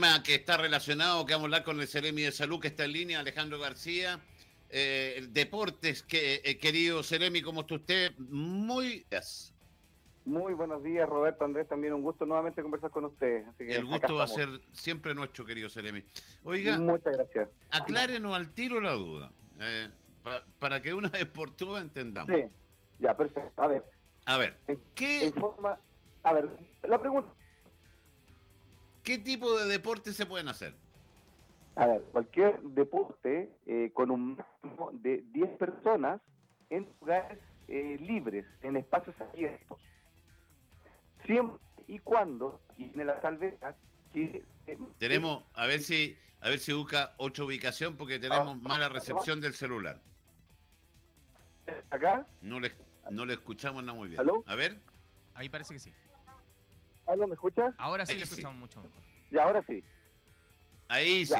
tema que está relacionado, que vamos a hablar con el Ceremi de Salud, que está en línea, Alejandro García. Eh, deportes, que, eh, querido Ceremi, ¿cómo está usted? Muy Muy buenos días, Roberto Andrés. También un gusto nuevamente conversar con usted. el gusto va a ser siempre nuestro, querido Ceremi. Oiga, muchas gracias. Aclárenos al tiro la duda, eh, para que una vez por todas entendamos. Sí, ya, perfecto. A ver. A ver, ¿qué. a ver, la pregunta ¿Qué tipo de deportes se pueden hacer? A ver, cualquier deporte eh, con un máximo de 10 personas en lugares eh, libres, en espacios abiertos. Siempre y cuando tiene la salvedad que... Eh, tenemos, a ver si a ver si busca otra ubicación porque tenemos ah, mala recepción del celular. ¿Acá? No le, no le escuchamos nada muy bien. A ver. Ahí parece que sí. ¿Me escuchas? Ahora sí le escuchamos mucho mejor. Ya, ahora sí. Ahí sí.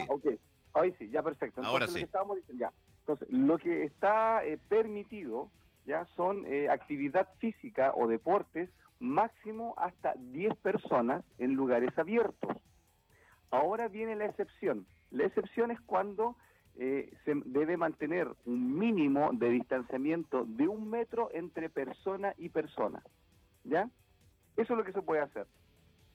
Ahí sí, ya perfecto. ahora sí. Lo que ya. Entonces, lo que está eh, permitido ya son eh, actividad física o deportes máximo hasta 10 personas en lugares abiertos. Ahora viene la excepción. La excepción es cuando eh, se debe mantener un mínimo de distanciamiento de un metro entre persona y persona. ¿Ya? Eso es lo que se puede hacer.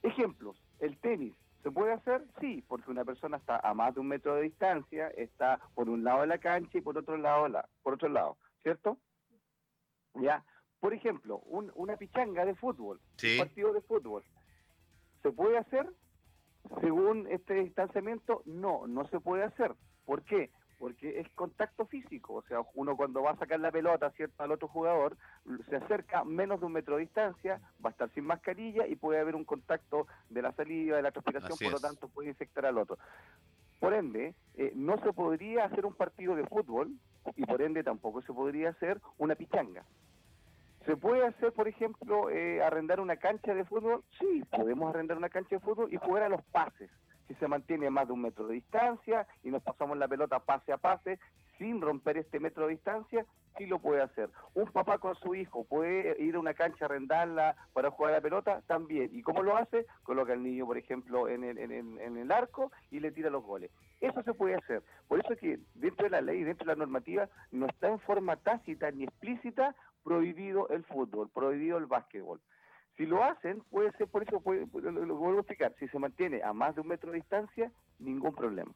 Ejemplos, el tenis. ¿Se puede hacer? Sí, porque una persona está a más de un metro de distancia, está por un lado de la cancha y por otro lado, la, por otro lado, ¿cierto? Ya. Por ejemplo, una pichanga de fútbol, un partido de fútbol. ¿Se puede hacer? Según este distanciamiento, no, no se puede hacer. ¿Por qué? Porque es contacto físico, o sea, uno cuando va a sacar la pelota, ¿cierto?, al otro jugador, se acerca menos de un metro de distancia, va a estar sin mascarilla y puede haber un contacto de la salida, de la transpiración, por lo tanto puede infectar al otro. Por ende, eh, no se podría hacer un partido de fútbol y por ende tampoco se podría hacer una pichanga. ¿Se puede hacer, por ejemplo, eh, arrendar una cancha de fútbol? Sí, podemos arrendar una cancha de fútbol y jugar a los pases si se mantiene más de un metro de distancia y nos pasamos la pelota pase a pase sin romper este metro de distancia, sí lo puede hacer. Un papá con su hijo puede ir a una cancha, arrendarla para jugar a la pelota, también. ¿Y cómo lo hace? Coloca al niño, por ejemplo, en, el, en el arco y le tira los goles. Eso se puede hacer. Por eso es que dentro de la ley, dentro de la normativa, no está en forma tácita ni explícita prohibido el fútbol, prohibido el básquetbol. Si lo hacen, puede ser, por eso lo, vuelvo a explicar, si se mantiene a más de un metro de distancia, ningún problema.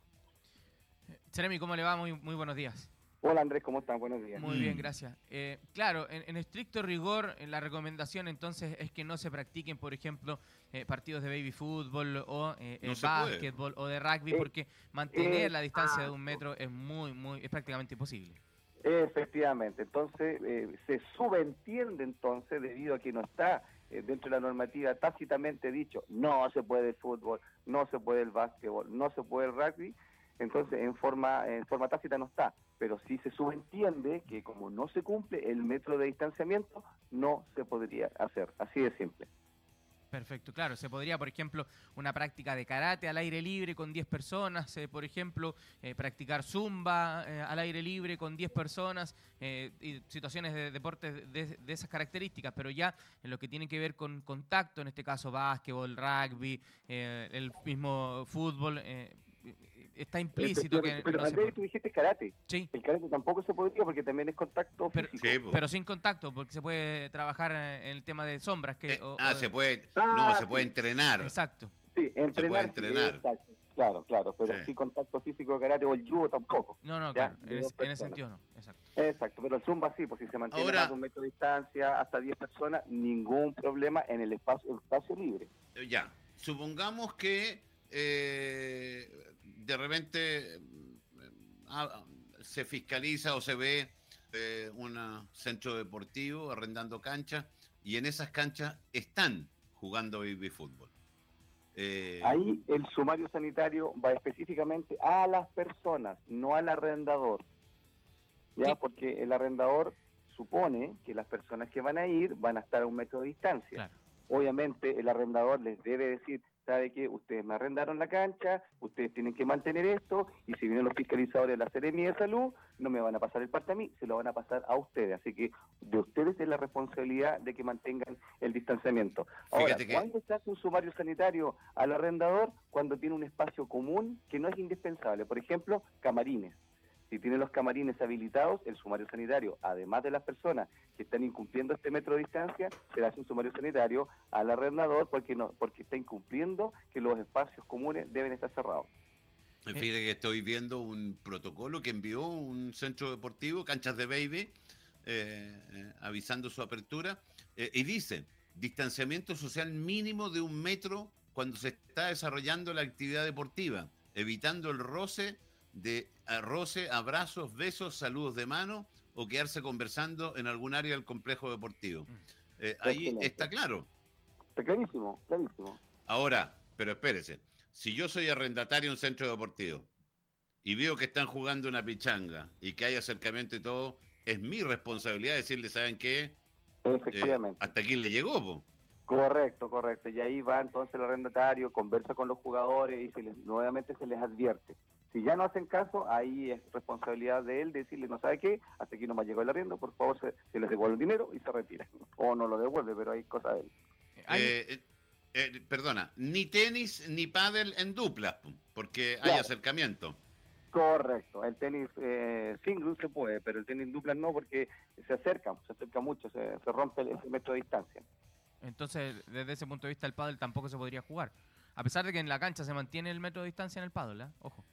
Jeremy, ¿cómo le va? Muy, muy buenos días. Hola Andrés, ¿cómo están? Buenos días. Muy bien, gracias. Eh, claro, en, estricto rigor, la recomendación entonces es que no se practiquen, por ejemplo, eh, partidos de baby fútbol o eh, básquetbol o de rugby, porque mantener la distancia de un metro es muy, muy, es prácticamente imposible. Efectivamente, entonces se subentiende entonces, debido a que no está eh, dentro de la normativa tácitamente dicho, no se puede el fútbol, no se puede el básquetbol, no se puede el rugby, entonces en forma, en forma tácita no está. Pero si se subentiende que como no se cumple el metro de distanciamiento, no se podría hacer. Así de simple. Perfecto, claro. Se podría, por ejemplo, una práctica de karate al aire libre con 10 personas, eh, por ejemplo, eh, practicar zumba eh, al aire libre con 10 personas, y situaciones de deportes de, de, esas características, pero ya en lo que tiene que ver con contacto, en este caso básquetbol, rugby, el mismo fútbol, está implícito pero, pero, que tú dijiste karate. Sí. El karate tampoco se podría porque también es contacto pero, físico. pero sin contacto, porque se puede trabajar en el tema de sombras. que eh, Ah, se puede, no, ah, se puede entrenar. Exacto. Sí, entrenar. Se puede entrenar. claro, claro, pero sin contacto físico de karate o el judo tampoco. No, no, claro, en, ese sentido no. Exacto. Exacto, pero el zumba sí, pues si se mantiene Ahora, a un metro de distancia, hasta 10 personas, ningún problema en el espacio, el espacio libre. Ya, supongamos que eh, de repente eh, ah, se fiscaliza o se ve eh, un centro deportivo arrendando canchas y en esas canchas están jugando baby fútbol. Eh, Ahí el sumario sanitario va específicamente a las personas, no al arrendador. ¿Ya? Porque el arrendador supone que las personas que van a ir van a estar a un metro de distancia. Obviamente el arrendador les debe decir sabe que ustedes me arrendaron la cancha, ustedes tienen que mantener esto, y si vienen los fiscalizadores de la Seremi de Salud, no me van a pasar el parte a mí, se lo van a pasar a ustedes. Así que de ustedes es la responsabilidad de que mantengan el distanciamiento. Ahora, ¿cuándo se hace un sumario sanitario al arrendador? Cuando tiene un espacio común que no es indispensable. Por ejemplo, camarines. Si tiene los camarines habilitados, el sumario sanitario, además de las personas que están incumpliendo este metro de distancia, se le hace un sumario sanitario al arrendador porque está incumpliendo que los espacios comunes deben estar cerrados. Fíjate que estoy viendo un protocolo que envió un centro deportivo, Canchas de Baby, eh, eh, avisando su apertura, eh, y dice, distanciamiento social mínimo de un metro cuando se está desarrollando la actividad deportiva, evitando el roce de roce, abrazos, besos, saludos de mano o quedarse conversando en algún área del complejo deportivo. Mm. Eh, ahí está claro. Está clarísimo, clarísimo. Ahora, pero espérese, si yo soy arrendatario en un centro deportivo y veo que están jugando una pichanga y que hay acercamiento y todo, es mi responsabilidad decirle, ¿saben qué? Efectivamente. Eh, hasta aquí le llegó, Correcto, correcto. Y ahí va entonces el arrendatario, conversa con los jugadores y se les, nuevamente se les advierte. Si ya no hacen caso, ahí es responsabilidad de él decirle, no sabe qué, hasta aquí no me llegó el arriendo, por favor se, les devuelve el dinero y se retira. O no lo devuelve, pero hay cosas de él. Eh, eh, eh, perdona, ni tenis ni pádel en duplas, porque hay acercamiento. Correcto, el tenis eh, single se puede, pero el tenis en duplas no, porque se acerca, se acerca mucho, se, rompe ese metro de distancia. Entonces, desde ese punto de vista, el pádel tampoco se podría jugar. A pesar de que en la cancha se mantiene el metro de distancia en el pádel, ojo.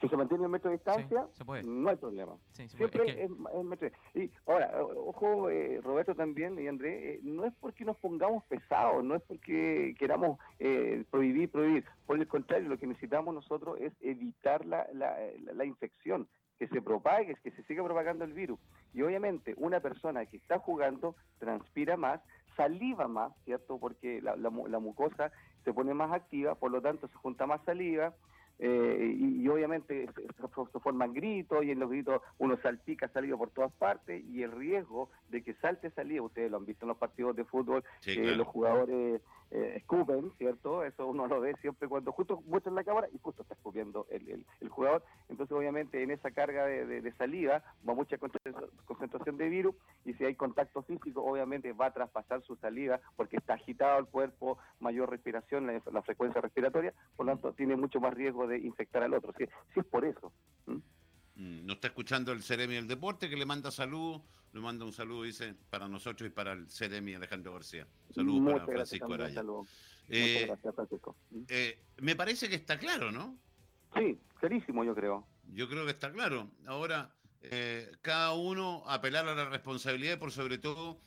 Si se mantiene el metro de distancia, no hay problema. Siempre es, metro. Y ahora, ojo, eh, Roberto también y André, eh, no es porque nos pongamos pesados, no es porque queramos eh, prohibir, prohibir. Por el contrario, lo que necesitamos nosotros es evitar la, la, la infección que se propague, que se siga propagando el virus. Y obviamente una persona que está jugando transpira más, saliva más, ¿cierto? Porque la, la, la mucosa se pone más activa, por lo tanto se junta más saliva, eh, y, obviamente se, forman gritos y en los gritos uno salpica salido por todas partes y el riesgo de que salte salida, ustedes lo han visto en los partidos de fútbol, que los jugadores eh, escupen, ¿cierto? Eso uno lo ve siempre cuando justo muestran la cámara y justo está escupiendo el, el, jugador. Entonces, obviamente, en esa carga de, de, salida va mucha concentración de virus y si hay contacto físico, obviamente va a traspasar su salida porque está agitado el cuerpo, mayor respiración, la, frecuencia respiratoria, por lo tanto, tiene mucho más riesgo de infectar al otro. Si, si es por eso. Mm, no está escuchando el Ceremi del Deporte que le manda salud, le manda un saludo, dice, para nosotros y para el Ceremi Alejandro García. Saludos para Francisco Araya. Eh, gracias, Francisco. Eh, me parece que está claro, ¿no? Sí, clarísimo, yo creo. Yo creo que está claro. Ahora, eh, cada uno apelar a la responsabilidad, por sobre todo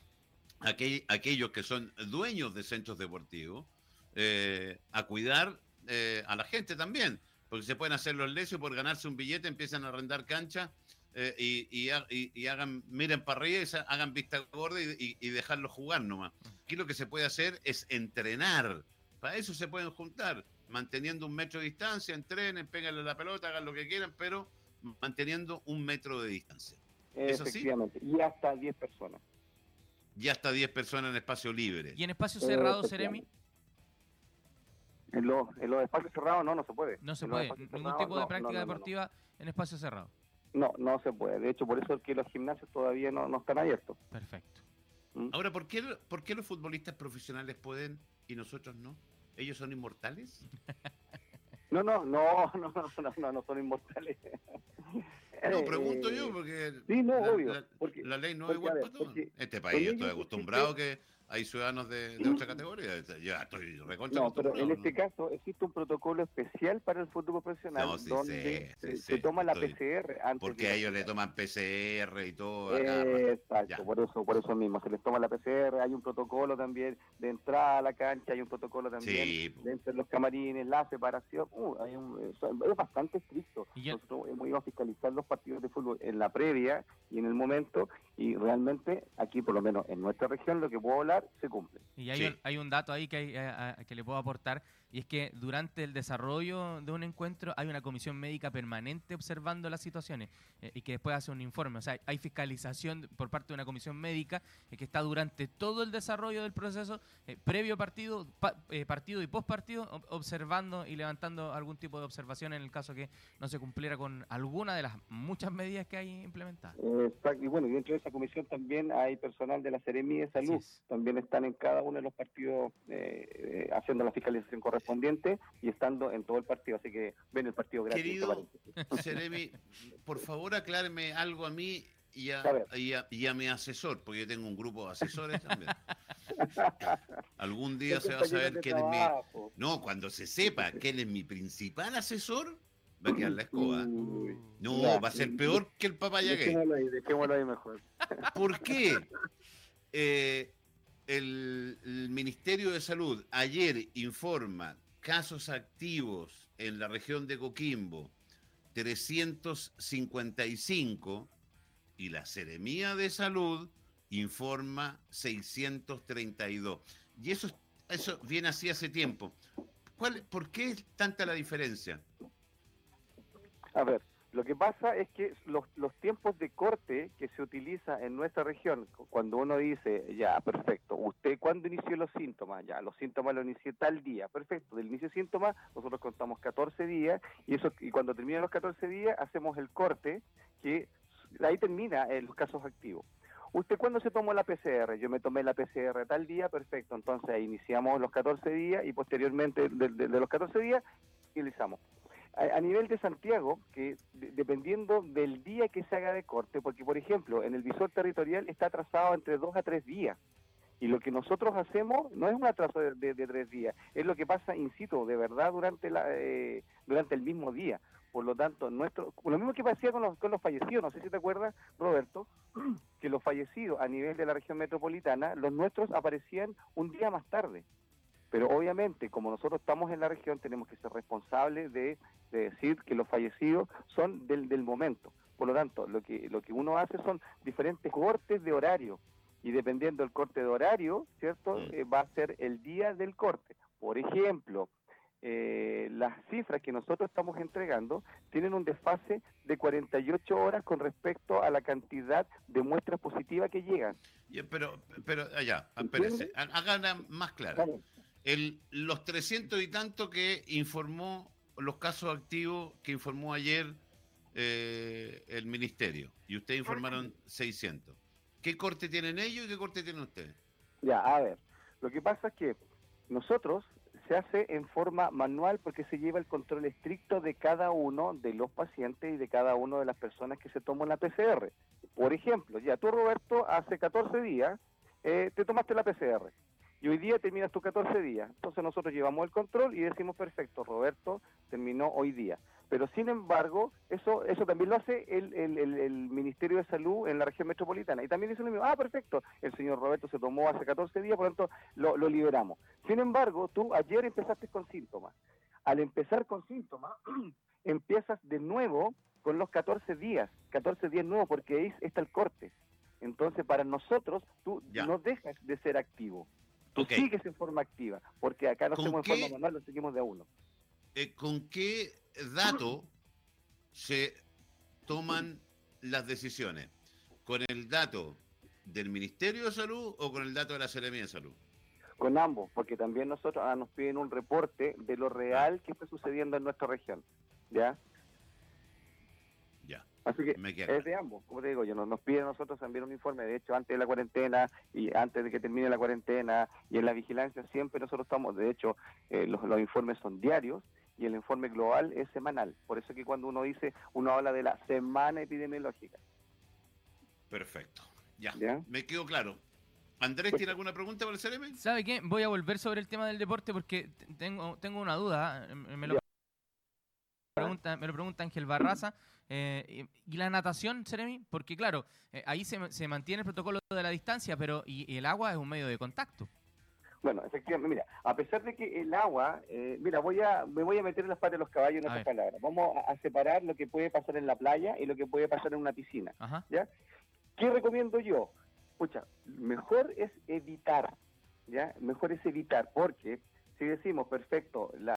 aquellos que son dueños de centros deportivos, a cuidar a la gente también porque se pueden hacer los lesios por ganarse un billete, empiezan a arrendar cancha eh, y, y, hagan, miren para arriba y hagan vista gorda y, dejarlo jugar nomás. Aquí lo que se puede hacer es entrenar. Para eso se pueden juntar, manteniendo un metro de distancia, entrenen, péganle la pelota, hagan lo que quieran, pero manteniendo un metro de distancia. Efectivamente, y hasta 10 personas. Y hasta 10 personas en espacio libre. ¿Y en espacio cerrado, Seremi? En, los, en los espacios cerrados no, no se puede. No se puede. Ningún tipo de práctica deportiva en espacio cerrado. No, no se puede. De hecho, por eso es que los gimnasios todavía no, no están abiertos. Perfecto. ¿Mm? Ahora, ¿por qué, ¿por qué los futbolistas profesionales pueden y nosotros no? ¿Ellos son inmortales? no, no, no, no, no, no, no, son inmortales. No, pregunto yo, porque, sí, no, la, obvio, la, porque, la ley no es igual para todos. Este país estoy acostumbrado que hay ciudadanos de, de otra categoría. Ya estoy recontra No, pero en este caso existe un protocolo especial para el fútbol profesional donde se, toma la PCR antes Porque a ellos le toman PCR y todo. exacto, por eso, por eso mismo. Se les toma la PCR, hay un protocolo también de entrada a la cancha, hay un protocolo también de los camarines, la separación. Uh, hay un, es bastante estricto. Nosotros hemos ido a fiscalizar los partidos de fútbol en la previa y en el momento, y realmente aquí, por lo menos en nuestra región, lo que puedo hablar se cumple. Y hay, un, hay un dato ahí que, eh, que le puedo aportar, y es que durante el desarrollo de un encuentro hay una comisión médica permanente observando las situaciones eh, y que después hace un informe. O sea, hay fiscalización por parte de una comisión médica que está durante todo el desarrollo del proceso, previo partido, partido y post partido, observando y levantando algún tipo de observación en el caso que no se cumpliera con alguna de las muchas medidas que hay implementadas. y bueno, dentro de esa comisión también hay personal de la Seremi de Salud, también están en cada uno de los partidos eh, eh, haciendo la fiscalización correspondiente y estando en todo el partido, así que ven el partido gratis. Querido Seremi, por favor acláreme algo a mí y a, y a, mi asesor, porque yo tengo un grupo de asesores también. Algún día se va a saber quién es mi... No, cuando se sepa quién es mi principal asesor, va a quedar la escoba. no, va a ser peor que el. Dejémoslo ahí, dejémoslo ahí mejor. ¿Por qué? Eh, el, Ministerio de Salud ayer informa casos activos en la región de Coquimbo 355 y la Seremía de Salud informa 632. Y eso, eso viene así hace tiempo. ¿Cuál, ¿Por qué es tanta la diferencia? A ver, lo que pasa es que los, los tiempos de corte que se utiliza en nuestra región, cuando uno dice, ya, perfecto, ¿usted cuándo inició los síntomas? Ya, los síntomas los inicié tal día, perfecto, del inicio de síntomas nosotros contamos 14 días y eso y cuando terminan los 14 días hacemos el corte que ahí termina eh, los casos activos. ¿Usted cuándo se tomó la PCR? Yo me tomé la PCR tal día, perfecto. Entonces iniciamos los 14 días y posteriormente de, los 14 días utilizamos. A, nivel de Santiago, que dependiendo del día que se haga de corte, porque por ejemplo en el visor territorial está atrasado entre dos a tres días. Y lo que nosotros hacemos no es un atraso de, tres días, es lo que pasa in situ, de verdad, durante, la, eh, durante el mismo día. Por lo tanto, nuestro, lo mismo que pasía con los, con los fallecidos, no sé si te acuerdas, Roberto, que los fallecidos a nivel de la región metropolitana, los nuestros aparecían un día más tarde. Pero obviamente, como nosotros estamos en la región, tenemos que ser responsables de, decir que los fallecidos son del, del, momento. Por lo tanto, lo que, lo que uno hace son diferentes cortes de horario. Y dependiendo del corte de horario, ¿cierto? Mm. Eh, va a ser el día del corte. Por ejemplo, eh, las cifras que nosotros estamos entregando tienen un desfase de 48 horas con respecto a la cantidad de muestras positivas que llegan. pero, pero allá, espérense, hagan más claro. El, los 300 y tanto que informó, los casos activos que informó ayer eh, el ministerio, y ustedes informaron 600. ¿Qué corte tienen ellos y qué corte tienen ustedes? Ya, a ver, lo que pasa es que nosotros se hace en forma manual porque se lleva el control estricto de cada uno de los pacientes y de cada una de las personas que se toman la PCR. Por ejemplo, ya tú, Roberto, hace 14 días eh, te tomaste la PCR y hoy día terminas tus 14 días. Entonces nosotros llevamos el control y decimos, perfecto, Roberto terminó hoy día. Pero sin embargo, eso eso también lo hace el, el, Ministerio de Salud en la región metropolitana. Y también dice lo mismo, ah, perfecto, el señor Roberto se tomó hace 14 días, por lo tanto lo, lo liberamos. Sin embargo, tú ayer empezaste con síntomas. Al empezar con síntomas, empiezas de nuevo con los 14 días, 14 días nuevos, porque ahí está el corte. Entonces, para nosotros, tú no dejas de ser activo. Tú sigues en forma activa, porque acá no hacemos en forma manual, lo seguimos de a uno. Eh, ¿Con qué dato se toman las decisiones? ¿Con el dato del Ministerio de Salud o con el dato de la Seremia de Salud? Con ambos, porque también nosotros ah, nos piden un reporte de lo real que está sucediendo en nuestra región. ¿Ya? Así que es de ambos, como te digo, yo nos, nos piden a nosotros también un informe, de hecho antes de la cuarentena y antes de que termine la cuarentena y en la vigilancia siempre nosotros estamos, de hecho eh, los, los informes son diarios y el informe global es semanal. Por eso que cuando uno dice, uno habla de la semana epidemiológica. Perfecto. Ya, me quedó claro. Andrés, ¿tiene alguna pregunta para el CRM? ¿Sabe qué? Voy a volver sobre el tema del deporte porque tengo, tengo una duda. Me lo, pregunta, me lo pregunta Ángel Barraza. Eh, ¿Y la natación, Seremi? Porque claro, eh, ahí se, se, mantiene el protocolo de la distancia, pero y el agua es un medio de contacto. Bueno, efectivamente, mira, a pesar de que el agua, eh, mira, voy a, me voy a meter en las patas de los caballos en estas palabras. Vamos a, separar lo que puede pasar en la playa y lo que puede pasar en una piscina. ¿Ya? ¿Qué recomiendo yo? Escucha, mejor es evitar, ¿ya? Mejor es evitar, porque si decimos, perfecto, la,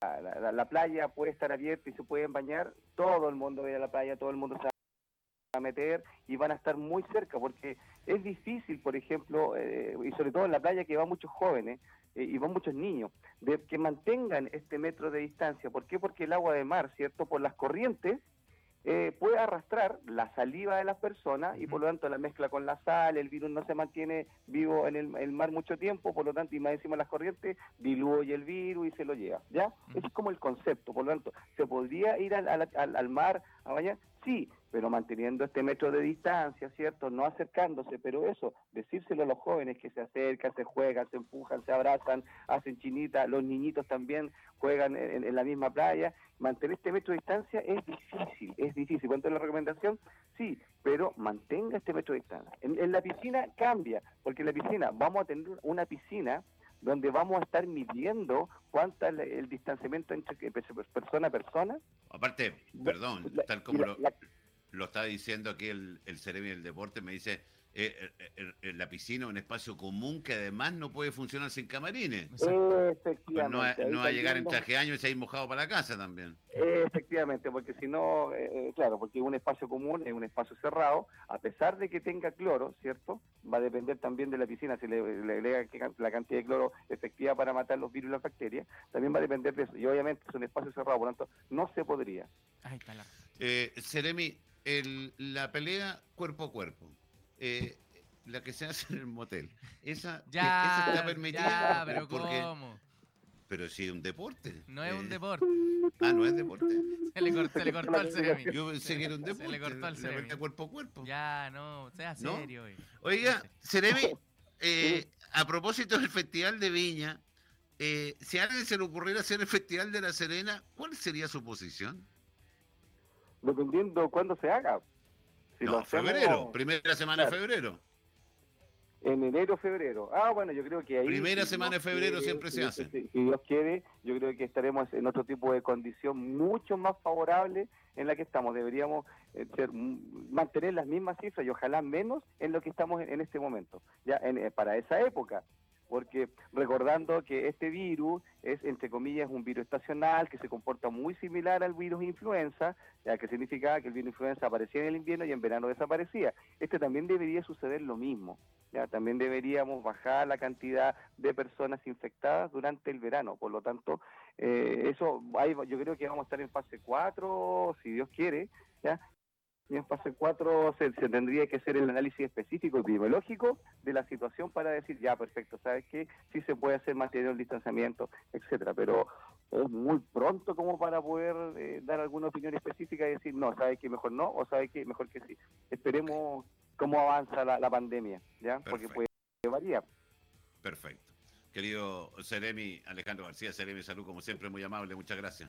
la, la, playa puede estar abierta y se pueden bañar, todo el mundo a, a la playa, todo el mundo se va a meter y van a estar muy cerca, porque es difícil, por ejemplo, eh, y sobre todo en la playa que van muchos jóvenes eh, y van muchos niños, de que mantengan este metro de distancia. ¿Por qué? Porque el agua de mar, ¿cierto? Por las corrientes, eh, puede arrastrar la saliva de las personas y por lo tanto la mezcla con la sal, el virus no se mantiene vivo en el, mar mucho tiempo, por lo tanto, y más encima las corrientes, diluye el virus y se lo lleva, ¿ya? Ese es como el concepto, por lo tanto, ¿se podría ir al, al, al mar a bañar? Sí, pero manteniendo este metro de distancia, ¿cierto? No acercándose, pero eso, decírselo a los jóvenes que se acercan, se juegan, se empujan, se abrazan, hacen chinita, los niñitos también juegan en, la misma playa, mantener este metro de distancia es difícil, es difícil. ¿Cuánto es la recomendación? Sí, pero mantenga este metro de distancia. En, la piscina cambia, porque en la piscina vamos a tener una piscina donde vamos a estar midiendo cuánto es el, distanciamiento entre persona a persona. Aparte, perdón, tal como lo lo está diciendo aquí el, el Ceremi del Deporte, me dice, eh, eh, eh, la piscina un espacio común que además no puede funcionar sin camarines. Efectivamente. no, va, a llegar en traje de año y se mojado para la casa también. Efectivamente, porque si no, claro, porque un espacio común es un espacio cerrado, a pesar de que tenga cloro, ¿cierto? Va a depender también de la piscina, si le, le, la cantidad de cloro efectiva para matar los virus y las bacterias, también va a depender de eso. Y obviamente es un espacio cerrado, por lo tanto, no se podría. Ahí está la... Eh, Seremi, el, la pelea cuerpo a cuerpo, eh, la que se hace en el motel, esa, ya, está permitida. pero ¿cómo? Pero si es un deporte. No es un eh, deporte. Ah, no es deporte. Se le cortó, se le cortó al cerebro. Yo pensé que era un deporte. Se le cortó al cerebro. cuerpo a cuerpo. Ya, no, sea serio. Oiga, Ceremi, eh, a propósito del Festival de Viña, eh, si a alguien se le ocurriera hacer el Festival de La Serena, ¿cuál sería su posición? Dependiendo cuándo se haga. Si no, febrero, primera semana de febrero. En enero, febrero. Ah, bueno, yo creo que ahí... Primera semana de febrero siempre se hace. Si, Dios quiere, yo creo que estaremos en otro tipo de condición mucho más favorable en la que estamos. Deberíamos eh, ser, mantener las mismas cifras y ojalá menos en lo que estamos en, este momento. Ya en, eh, para esa época porque recordando que este virus es, entre comillas, un virus estacional que se comporta muy similar al virus influenza, ya que significa que el virus influenza aparecía en el invierno y en verano desaparecía. Este también debería suceder lo mismo. Ya, también deberíamos bajar la cantidad de personas infectadas durante el verano. Por lo tanto, eh, eso yo creo que vamos a estar en fase 4, si Dios quiere, ¿ya? Y en fase 4 se, tendría que hacer el análisis específico epidemiológico de la situación para decir, ya, perfecto, ¿sabes qué? Sí se puede hacer mantener el distanciamiento, etcétera, pero es muy pronto como para poder eh, dar alguna opinión específica y decir, no, ¿sabes qué? Mejor no, o ¿sabes qué? Mejor que sí. Esperemos cómo avanza la, pandemia, ¿ya? Porque puede variar. Perfecto. Querido Seremi, Alejandro García, Seremi Salud, como siempre, muy amable, muchas gracias.